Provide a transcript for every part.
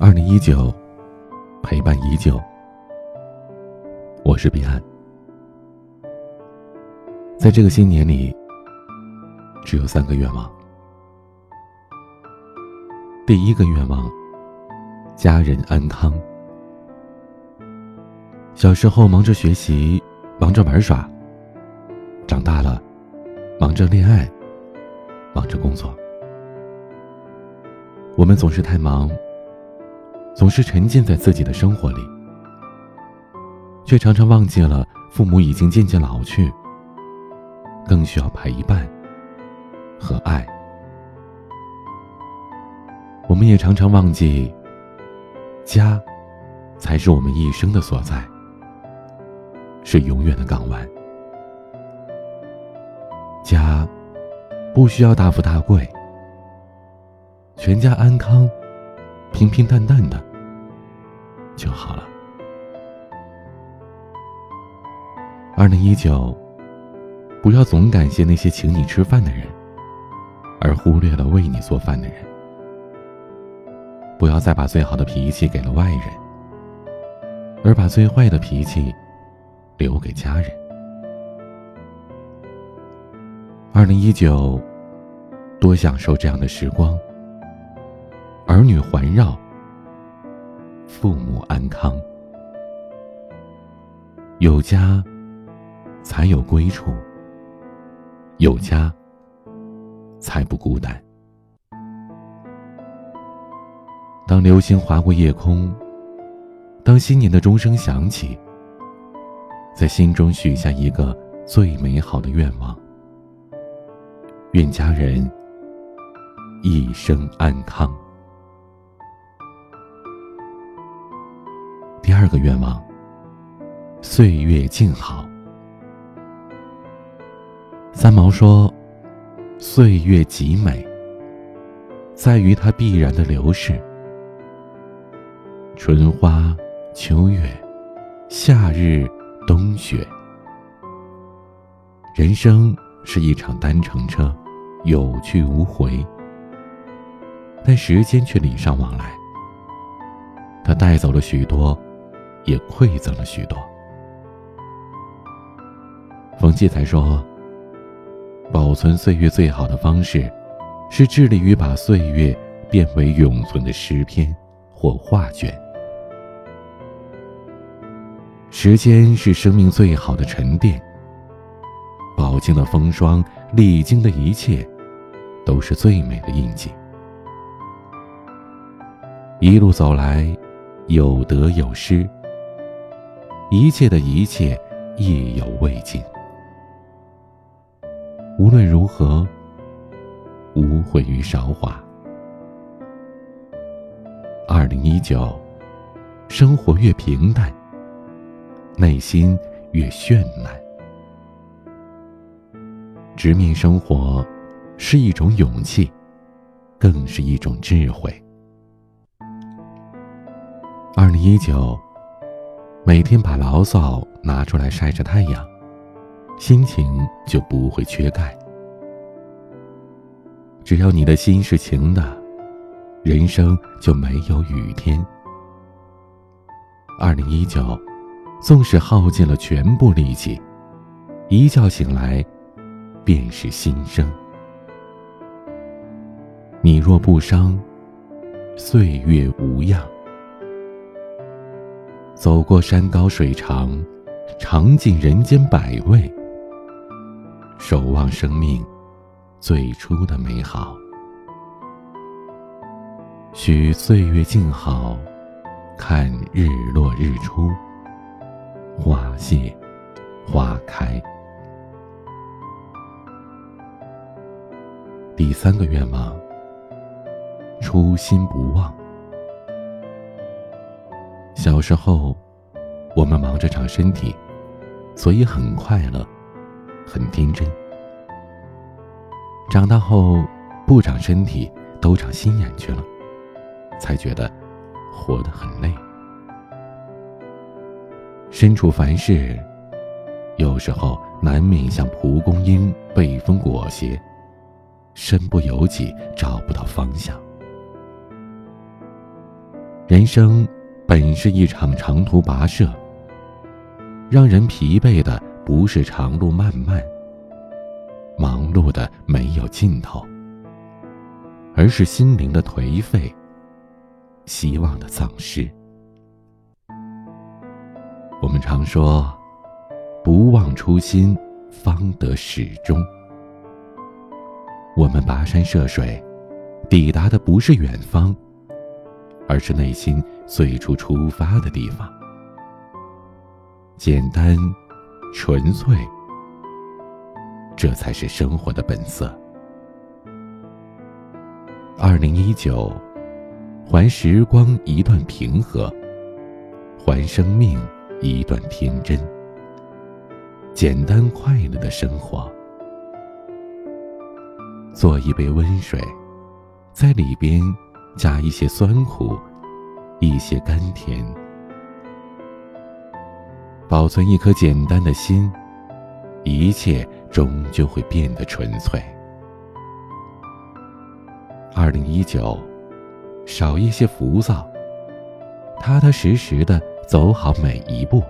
二零一九，陪伴已久。我是彼岸，在这个新年里，只有三个愿望。第一个愿望，家人安康。小时候忙着学习，忙着玩耍；长大了，忙着恋爱，忙着工作。我们总是太忙，总是沉浸在自己的生活里，却常常忘记了父母已经渐渐老去，更需要陪伴和爱。我们也常常忘记，家才是我们一生的所在，是永远的港湾。家不需要大富大贵。全家安康，平平淡淡的就好了。二零一九，不要总感谢那些请你吃饭的人，而忽略了为你做饭的人。不要再把最好的脾气给了外人，而把最坏的脾气留给家人。二零一九，多享受这样的时光。儿女环绕，父母安康，有家才有归处，有家才不孤单。当流星划过夜空，当新年的钟声响起，在心中许下一个最美好的愿望：愿家人一生安康。二个愿望，岁月静好。三毛说：“岁月极美，在于它必然的流逝。春花秋月，夏日冬雪。人生是一场单程车，有去无回。但时间却礼尚往来，它带走了许多。”也馈赠了许多。冯骥才说：“保存岁月最好的方式，是致力于把岁月变为永存的诗篇或画卷。时间是生命最好的沉淀，饱经了风霜，历经的一切，都是最美的印记。一路走来，有得有失。”一切的一切，意犹未尽。无论如何，无悔于韶华。二零一九，生活越平淡，内心越绚烂。直面生活，是一种勇气，更是一种智慧。二零一九。每天把牢骚拿出来晒着太阳，心情就不会缺钙。只要你的心是晴的，人生就没有雨天。二零一九，纵使耗尽了全部力气，一觉醒来，便是新生。你若不伤，岁月无恙。走过山高水长，尝尽人间百味，守望生命最初的美好。许岁月静好，看日落日出，花谢花开。第三个愿望，初心不忘。小时候，我们忙着长身体，所以很快乐，很天真。长大后，不长身体，都长心眼去了，才觉得活得很累。身处凡事，有时候难免像蒲公英被风裹挟，身不由己，找不到方向。人生本是一场长途跋涉，让人疲惫的不是长路漫漫、忙碌的没有尽头，而是心灵的颓废、希望的丧失。我们常说：“不忘初心，方得始终。”我们跋山涉水，抵达的不是远方。而是内心最初出发的地方，简单、纯粹，这才是生活的本色。二零一九，还时光一段平和，还生命一段天真。简单快乐的生活，做一杯温水，在里边。加一些酸苦，一些甘甜，保存一颗简单的心，一切终究会变得纯粹。二零一九，少一些浮躁，踏踏实实的走好每一步，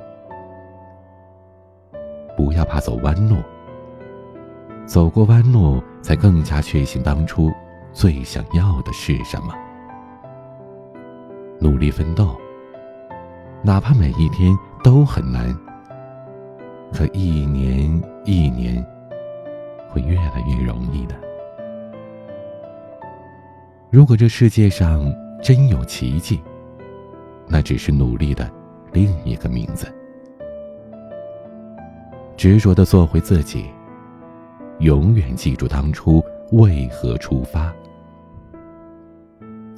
不要怕走弯路，走过弯路，才更加确信当初最想要的是什么。努力奋斗，哪怕每一天都很难，可一年一年会越来越容易的。如果这世界上真有奇迹，那只是努力的另一个名字。执着的做回自己，永远记住当初为何出发。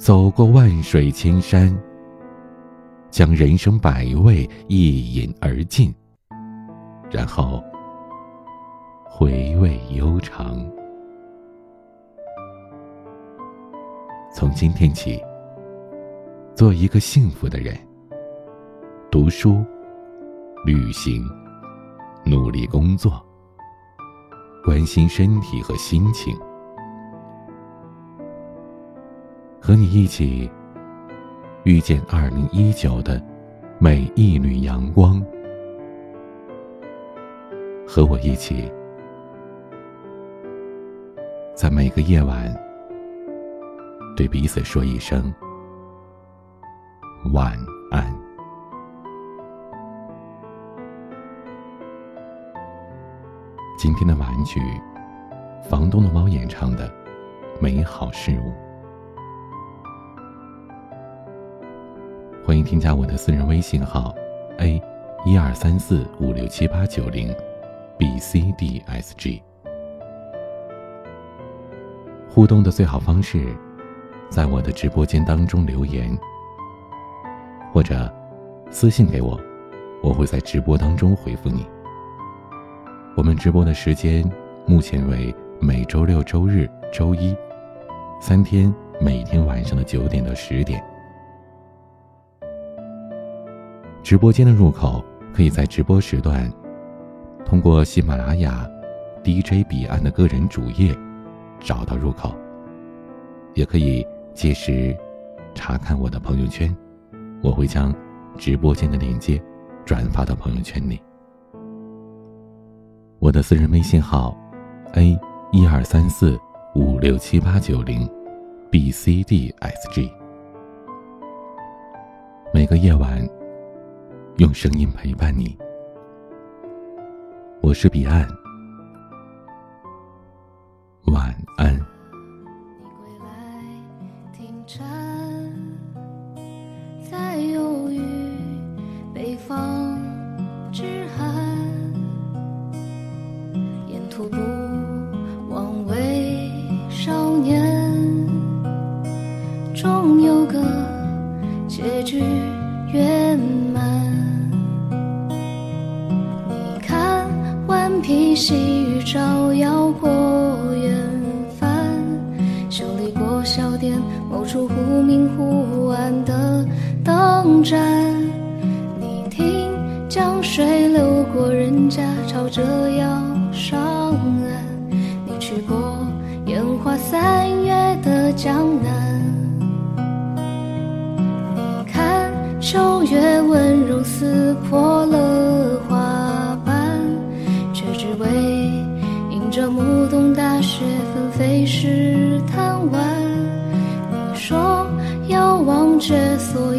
走过万水千山，将人生百味一饮而尽，然后回味悠长。从今天起，做一个幸福的人。读书、旅行、努力工作，关心身体和心情。和你一起遇见二零一九的每一缕阳光，和我一起在每个夜晚对彼此说一声晚安。今天的晚曲，房东的猫演唱的《美好事物》。欢迎添加我的私人微信号：a 一二三四五六七八九零，b c d s g。互动的最好方式，在我的直播间当中留言，或者私信给我，我会在直播当中回复你。我们直播的时间目前为每周六、周日、周一三天，每天晚上的九点到十点。直播间的入口可以在直播时段，通过喜马拉雅 DJ 彼岸的个人主页找到入口，也可以届时查看我的朋友圈，我会将直播间的链接转发到朋友圈里。我的私人微信号：a 一二三四五六七八九零 b c d s g。每个夜晚。用声音陪伴你，我是彼岸，晚安。来停着披细雨照耀过远帆，修理过小店某处忽明忽暗的灯盏。你听江水流过人家，朝着要上岸。你去过烟花三月的江南。你看。秋月温柔撕破了着暮冬大雪纷飞时贪玩。你说要忘却所有。